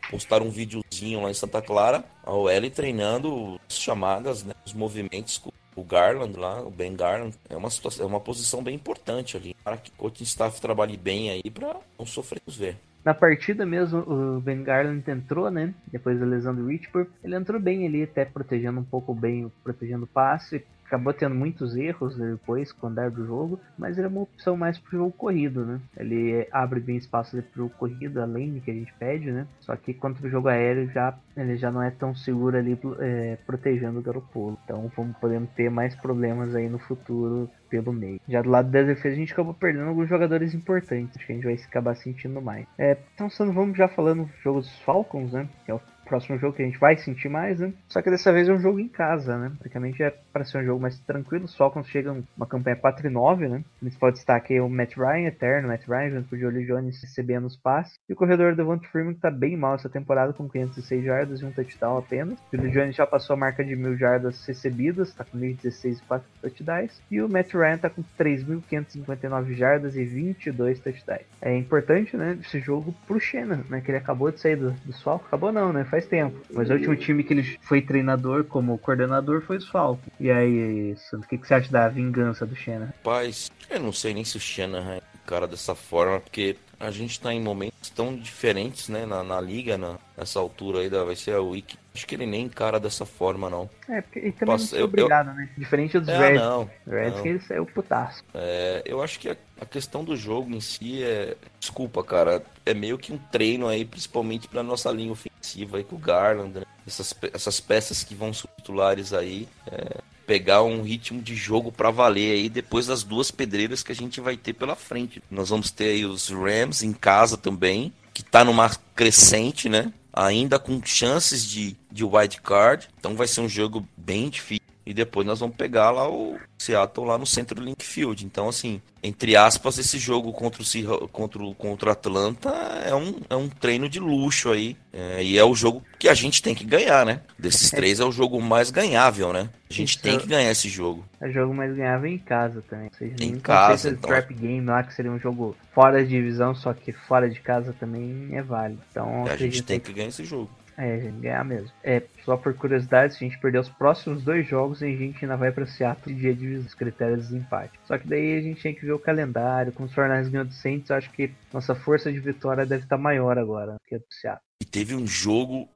postaram um videozinho lá em Santa Clara, a OL treinando as chamadas, né, os movimentos com o Garland lá, o Ben Garland. É uma situação, é uma posição bem importante ali, para que o coaching staff trabalhe bem aí para não sofrer os ver. Na partida mesmo, o Ben Garland entrou, né? Depois da lesão do Richburg. Ele entrou bem ali, até protegendo um pouco bem, protegendo o passe. Acabou tendo muitos erros depois com o andar do jogo, mas ele é uma opção mais pro jogo corrido, né? Ele abre bem espaço pro jogo corrido, a lane que a gente pede, né? Só que contra o jogo aéreo já ele já não é tão seguro ali é, protegendo o Garoppolo. Então vamos podemos ter mais problemas aí no futuro pelo meio. Já do lado da defesa a gente acabou perdendo alguns jogadores importantes. Acho que a gente vai acabar sentindo mais. É, então vamos já falando do jogo dos Falcons, né? Que é o próximo jogo que a gente vai sentir mais, né? Só que dessa vez é um jogo em casa, né? Praticamente é para ser um jogo mais tranquilo. Os Falcons chegam uma campanha 4 e 9, né? O principal destaque é o Matt Ryan, eterno Matt Ryan, junto com o Jolie Jones recebendo os passes. E o corredor Devonta Freeman que tá bem mal essa temporada, com 506 jardas e um touchdown apenas. O Jolie Jones já passou a marca de mil jardas recebidas, tá com 1.016 e 4 touchdowns. E o Matt Ryan tá com 3.559 jardas e 22 touchdowns. É importante, né, esse jogo pro Shannon, né? Que ele acabou de sair do, do Falcons. Acabou não, né? Faz tempo. Mas o último time que ele foi treinador como coordenador foi os Falcons. E aí, Sandro, o que, que você acha da vingança do Shannon? Rapaz, eu não sei nem se o Shanahan é cara dessa forma, porque a gente tá em momentos tão diferentes, né, na, na liga, na, nessa altura aí, da, vai ser a Week. Acho que ele nem encara dessa forma, não. É, porque ele também Posso- não eu- eu- obrigado, né? Diferente dos É, Reds. não. Reds não. que ele saiu putaço. É, eu acho que a, a questão do jogo em si é. Desculpa, cara. É meio que um treino aí, principalmente pra nossa linha ofensiva aí com o Garland, né? Essas, essas peças que vão ser titulares aí. é, pegar um ritmo de jogo pra valer aí depois das duas pedreiras que a gente vai ter pela frente. Nós vamos ter aí os Rams em casa também, que tá numa crescente, né? Ainda com chances de, de wild card. Então vai ser um jogo bem difícil. E depois nós vamos pegar lá o Seattle lá no centro do Link Field. Então, assim, entre aspas, esse jogo contra o, contra o, contra o Atlanta é um, é um treino de luxo aí. É, e é o jogo que a gente tem que ganhar, né? Desses três é o jogo mais ganhável, né? A gente Isso. tem que ganhar esse jogo. É jogo mais ganhável em casa também. Seja, Em casa, então. trap game lá, que seria um jogo fora de divisão, só que fora de casa também é válido. Então, A gente tem que ganhar esse jogo. É, ganhar mesmo. É, só por curiosidade, se a gente perder os próximos dois jogos, a gente ainda vai pra Seattle de dia de os critérios de desempate. Só que daí a gente tem que ver o calendário. Com os Fornais ganhando do Saints, eu acho que nossa força de vitória deve estar maior agora que a do Seattle. E teve um jogo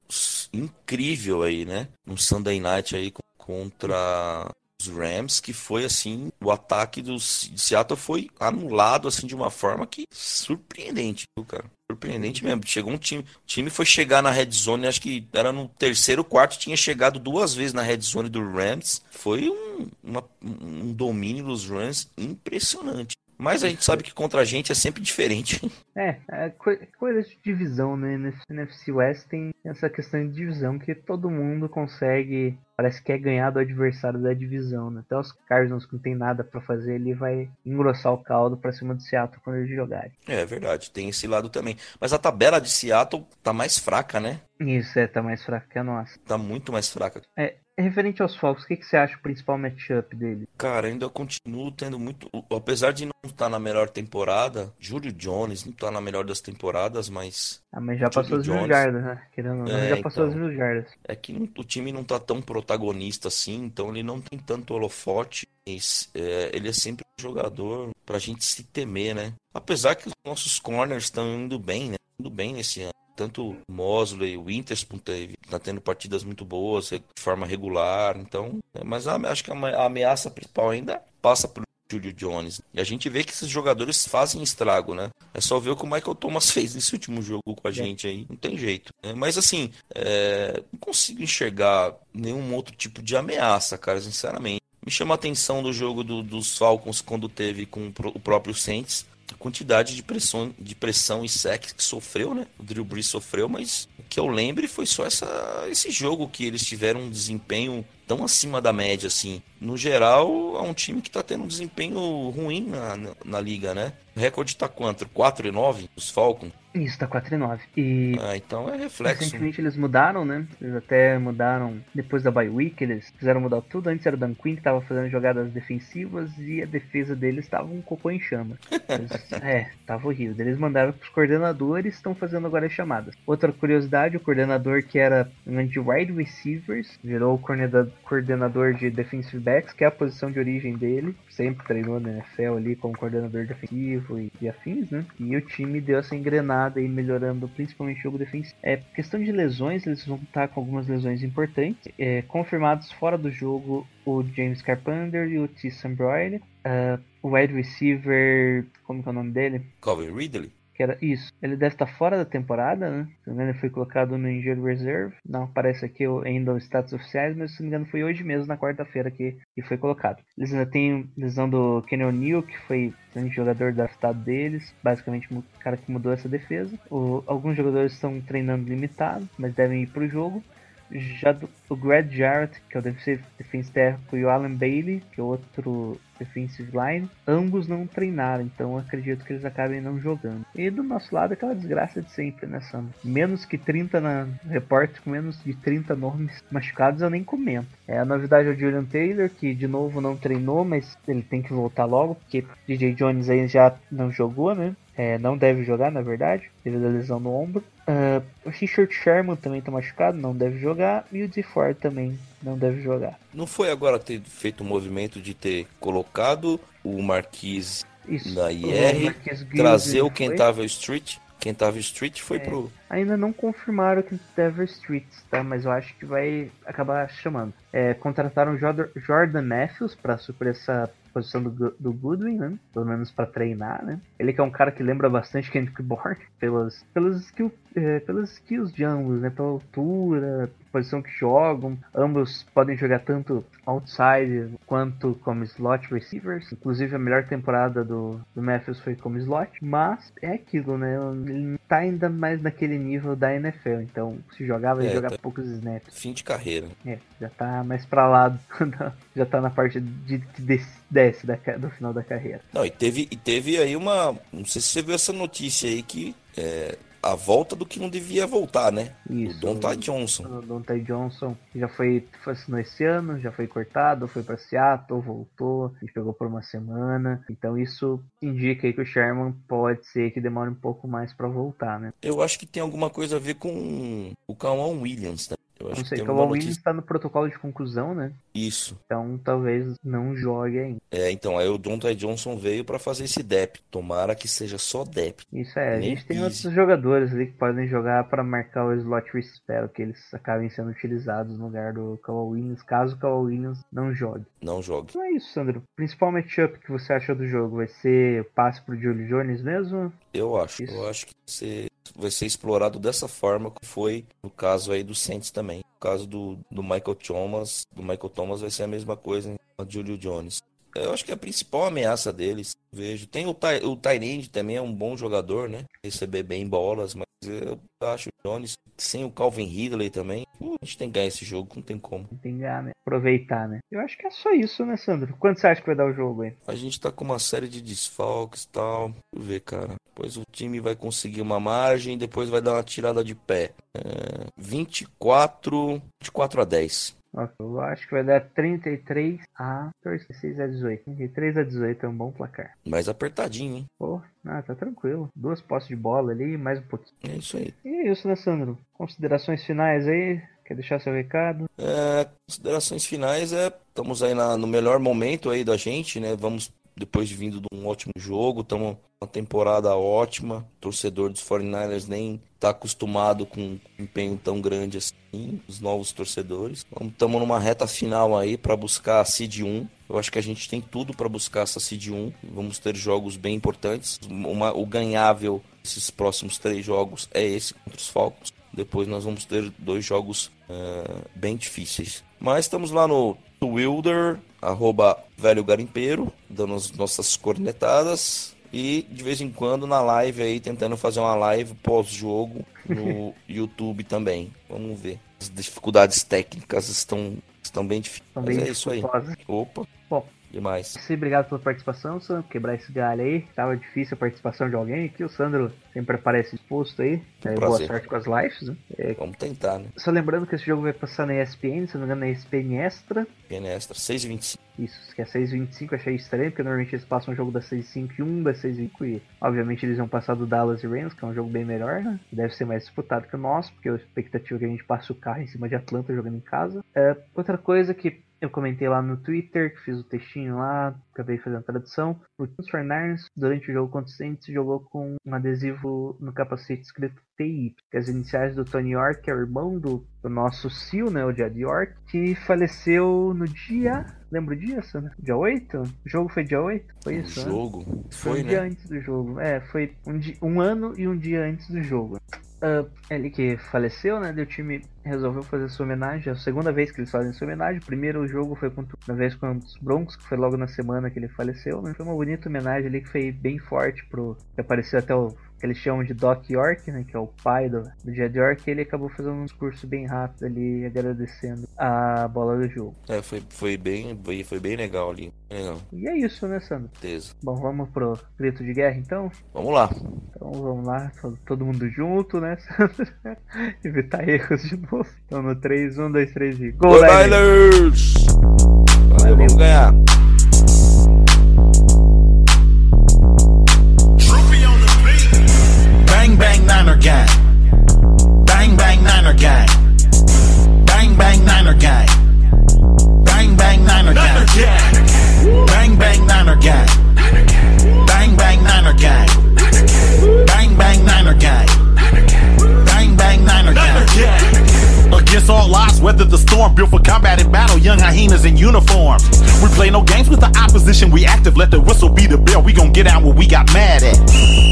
incrível aí, né? No Sunday Night aí co- contra os Rams, que foi assim, o ataque do Seattle foi anulado assim de uma forma que surpreendente, viu, cara? Surpreendente mesmo. Chegou um time, o time foi chegar na red zone, acho que era no terceiro quarto, tinha chegado duas vezes na red zone do Rams. Foi um, uma- um domínio dos Rams impressionante. Mas a gente sabe que contra a gente é sempre diferente. É, é coi- coisa de divisão, né? Nesse NFC West tem essa questão de divisão que todo mundo consegue, parece que quer ganhar do adversário da divisão, né? Até os Cardinals que não tem nada pra fazer, ele vai engrossar o caldo pra cima do Seattle quando eles jogarem. É verdade, tem esse lado também. Mas a tabela de Seattle tá mais fraca, né? Isso, é, tá mais fraco que a nossa. Tá muito mais fraca. É, referente aos Falcons, o que, que você acha o principal matchup dele? Cara, ainda continuo tendo muito. Apesar de não estar na melhor temporada, Júlio Jones não tá na melhor das temporadas, mas Ah, mas já passou as mil jardas, né? Querendo ou não, É, já passou então. as mil jardas. é que não- o time não tá tão protagonista assim, então ele não tem tanto holofote. mas, é, ele é sempre um jogador pra gente se temer, né? Apesar que os nossos corners estão indo bem, né? Indo bem nesse ano. Tanto Mosley, Winterspoon teve, tá tendo partidas muito boas, de forma regular, então. é, Mas a- acho que a ame- a ameaça principal ainda passa por Julio Jones. E a gente vê que esses jogadores fazem estrago, né? É só ver o que o Michael Thomas fez nesse último jogo com a gente aí. Não tem jeito. né? Mas assim, é, não consigo enxergar nenhum outro tipo de ameaça, cara, sinceramente. Me chama a atenção do jogo do- dos Falcons quando teve com o próprio Saints. Quantidade de pressão, de pressão e sec que sofreu, né? O Drew Brees sofreu, mas o que eu lembre foi só essa, esse jogo que eles tiveram um desempenho tão acima da média, assim. no geral, é um time que tá tendo um desempenho ruim na, na, na liga, né? O recorde tá quanto? 4 e 9 os Falcons? Isso, tá 4 e 9. E Ah, então é reflexo. recentemente eles mudaram, né? Eles até mudaram depois da bye week, eles fizeram mudar tudo. Antes era o Dan Quinn que tava fazendo jogadas defensivas e a defesa deles tava um cocô em chama. Eles- é, tava horrível. Eles mandaram pros coordenadores estão fazendo agora as chamadas. Outra curiosidade, o coordenador que era de wide receivers virou o coordena- coordenador de defensive backs, que é a posição de origem dele. Sempre treinou na NFL ali como coordenador defensivo e, e afins, né? E o time deu essa engrenada aí, melhorando principalmente o jogo defensivo. É questão de lesões, eles vão estar com algumas lesões importantes. É, confirmados fora do jogo o James Carpenter e o T. Brown. o wide receiver, como que é o nome dele? Calvin Ridley? Que era isso. Ele deve estar fora da temporada, né? Se não me engano, ele foi colocado no Injured Reserve. Não aparece aqui ainda os status oficiais, mas se não me engano foi hoje mesmo, na quarta-feira, que, que foi colocado. Eles ainda têm lesão do Kenny O'Neill, que foi grande jogador draftado deles, basicamente o cara que mudou essa defesa. O- alguns jogadores estão treinando limitado, mas devem ir pro jogo. Já do, o Greg Jarrett, que é o defensive, defensive tackle, e o Alan Bailey, que é outro defensive line, ambos não treinaram, então acredito que eles acabem não jogando. E do nosso lado, aquela desgraça de sempre, né, Sandro? Menos que 30 na repórter, com menos de 30 nomes machucados, eu nem comento. É, a novidade é o Julian Taylor, que de novo não treinou, mas ele tem que voltar logo, porque DJ Jones aí já não jogou, né? É, não deve jogar, na verdade, devido à lesão no ombro. O Richard Sherman também tá machucado, não deve jogar. E o DeFord também não deve jogar. Não foi agora ter feito o movimento de ter colocado o Marquise Isso. na o IR, Gilles trazer o foi. Kentável Street? Kentável Street foi É. pro. Ainda não confirmaram que Dever Streets, tá? Mas eu acho que vai acabar chamando. É, contrataram o Jordan, Matthews pra suprir essa posição do, do Goodwin, né? Pelo menos pra treinar, né? Ele que é um cara que lembra bastante Kendrick Bourne pelas, pelas, skill, é, pelas skills de ambos, né? Pela altura, posição que jogam. Ambos podem jogar tanto outside quanto como slot receivers. Inclusive a melhor temporada do, do Matthews foi como slot. Mas é aquilo, né? Ele não tá ainda mais naquele nível da NFL. Então, se jogar, vai É, jogar tá- poucos snaps. Fim de carreira. É, já tá mais pra lá. já tá na parte de que desce, desce da do final da carreira. Não, e teve, e teve aí uma. Não sei se você viu essa notícia aí que é a volta do que não devia voltar, né? Isso. O Donta Johnson. O Dontai Johnson já foi assinou esse ano, já foi cortado, foi pra Seattle, voltou, e pegou por uma semana. Então isso indica aí que o Sherman pode ser que demore um pouco mais pra voltar, né? Eu acho que tem alguma coisa a ver com o Kawan Williams, né? Eu acho Não que sei, tem porque o alguma Williams notícia. tá no protocolo de conclusão, né? Isso. Então talvez não jogue ainda. É, então, aí o Donta Johnson veio pra fazer esse DEP. Tomara que seja só DEP. Isso é, a Nem gente tem pise. outros jogadores ali que podem jogar para marcar o slot receiver. Espero que eles acabem sendo utilizados no lugar do Kawhi Williams, caso o Kawhi Williams não jogue. Não jogue. Então é isso, Sandro. O principal matchup que você achou do jogo vai ser o passe pro Julio Jones mesmo? Eu acho. Isso. Eu acho que você vai ser explorado dessa forma que foi no caso aí do Saints também. No caso do, do Michael Thomas, do Michael Thomas vai ser a mesma coisa com o Julio Jones. Eu acho que a principal ameaça deles, vejo. Tem o, Ty, o Tyrande também, é um bom jogador, né? Receber bem bolas, mas eu acho o Jones, sem o Calvin Ridley também, a gente tem que ganhar esse jogo, não tem como. Tem que ganhar, né? Aproveitar, né? Eu acho que é só isso, né, Sandro? Quanto você acha que vai dar o jogo aí? A gente tá com uma série de desfalques e tal. Deixa eu ver, cara. Depois o time vai conseguir uma margem, depois vai dar uma tirada de pé. É, 24, 24 a 10. Eu acho que vai dar 33 a 36 a 18. 33 a 18 é um bom placar. Mais apertadinho, hein? Pô, ah, tá tranquilo. Duas posses de bola ali, mais um pouquinho. É isso aí. E é isso, né, Sandro? Considerações finais aí? Quer deixar seu recado? É, considerações finais é, estamos aí na- no melhor momento aí da gente, né? Vamos depois de vindo de um ótimo jogo, estamos uma temporada ótima. O torcedor dos 49ers nem tá acostumado com um empenho tão grande assim, os novos torcedores. Estamos numa reta final aí para buscar a seed 1. Eu acho que a gente tem tudo para buscar essa seed 1. Vamos ter jogos bem importantes. Uma- o ganhável desses próximos três jogos é esse contra os Falcons. Depois nós vamos ter dois jogos eh, bem difíceis. Mas estamos lá no Wilder, arroba velho garimpeiro, dando as nossas cornetadas. E de vez em quando na live aí, tentando fazer uma live pós-jogo no YouTube também. Vamos ver. As dificuldades técnicas estão estão bem difíceis. Estão bem é isso aí. Opa, demais. Sim, obrigado pela participação, Sandro. Quebrar esse galho aí. Tava difícil a participação de alguém aqui. O Sandro sempre aparece exposto aí. É, boa sorte com as lives. Né? É, Vamos tentar, né? só lembrando que esse jogo vai passar na ESPN, se não me engano, na ESPN Extra. PN Extra, 6,25. Isso, que é 6h25, achei estranho, porque normalmente eles passam um jogo da 6h5 e um da 6h5 e obviamente eles vão passar do Dallas e Rams, que é um jogo bem melhor, né? Deve ser mais disputado que o nosso, porque a expectativa é que a gente passe o carro em cima de Atlanta jogando em casa. É, outra coisa que eu comentei lá no Twitter, que fiz o textinho lá, acabei fazendo a tradução. O Tim Fernandes, durante o jogo contra o Saints, jogou com um adesivo no capacete escrito TI, que é as iniciais do Tony York, que é o irmão do, do nosso Seal, né, o Jed York, que faleceu no dia... Lembra o dia, Sandra? Dia 8? O jogo foi dia 8? Foi O isso, né? jogo. Foi Foi, um dia né? antes do jogo. É, foi um, di- um ano e um dia antes do jogo. Ah, ele que faleceu, né? O time resolveu fazer sua homenagem. É a segunda vez que eles fazem sua homenagem. O primeiro jogo foi contra, uma vez contra os Broncos, que foi logo na semana que ele faleceu. Né? Foi uma bonita homenagem ali que foi bem forte pro. Que apareceu até o. Que eles chamam de Doc York, né? Que é o pai do, do Jed York. Ele acabou fazendo um discurso bem rápido ali, agradecendo a bola do jogo. É, foi, foi, bem, foi, foi bem legal ali. Legal, E é isso, né, Sandro? certeza. Bom, vamos pro grito de guerra então? Vamos lá. Então vamos lá, to- todo mundo junto, né? Sandro? Evitar erros de novo. Então no 3, 1, 2, 3 e. Gol, Go Niners! Valeu. vamos ganhar. Built for combat and battle, young hyenas in uniforms. We play no games with the opposition, we active, let the whistle be the bell, we gon' get out what we got mad at.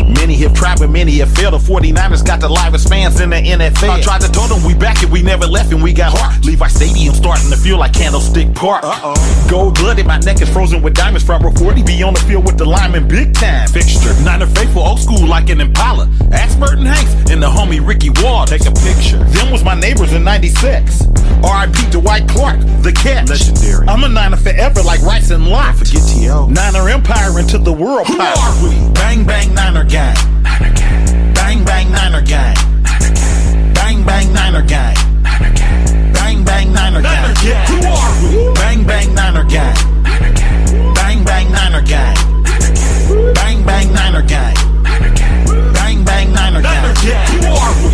Many have tried, but many have failed. The 49ers got the livest fans in the NFL. I tried to tell them we back it, we never left, and we got heart. Levi Stadium starting to feel like Candlestick Park. Uh-oh. Gold blooded, my neck is frozen with diamonds. Front row 40, be on the field with the lineman, big time fixture. nine Niner faithful, old school like an Impala. Ask Burton Hanks and the homie Ricky Ward. Take a picture. Them was my neighbors in 96. R.I.P. Dwight Clark, the catch. Legendary. I'm a niner forever, like Rice and Lock. Forget TL. Niner Empire into the world. Who power. are we? Bang bang Niner gang. Niner gang. Bang bang Niner gang. Niner gang. Bang bang Niner gang. Niner gang. Bang bang Niner gang. Niner gang. Who are we? Bang bang Niner gang. Niner gang. Bang bang Niner gang. Niner gang. Bang bang Niner gang. Niner gang. Bang bang Niner gang. Niner gang. Who are we?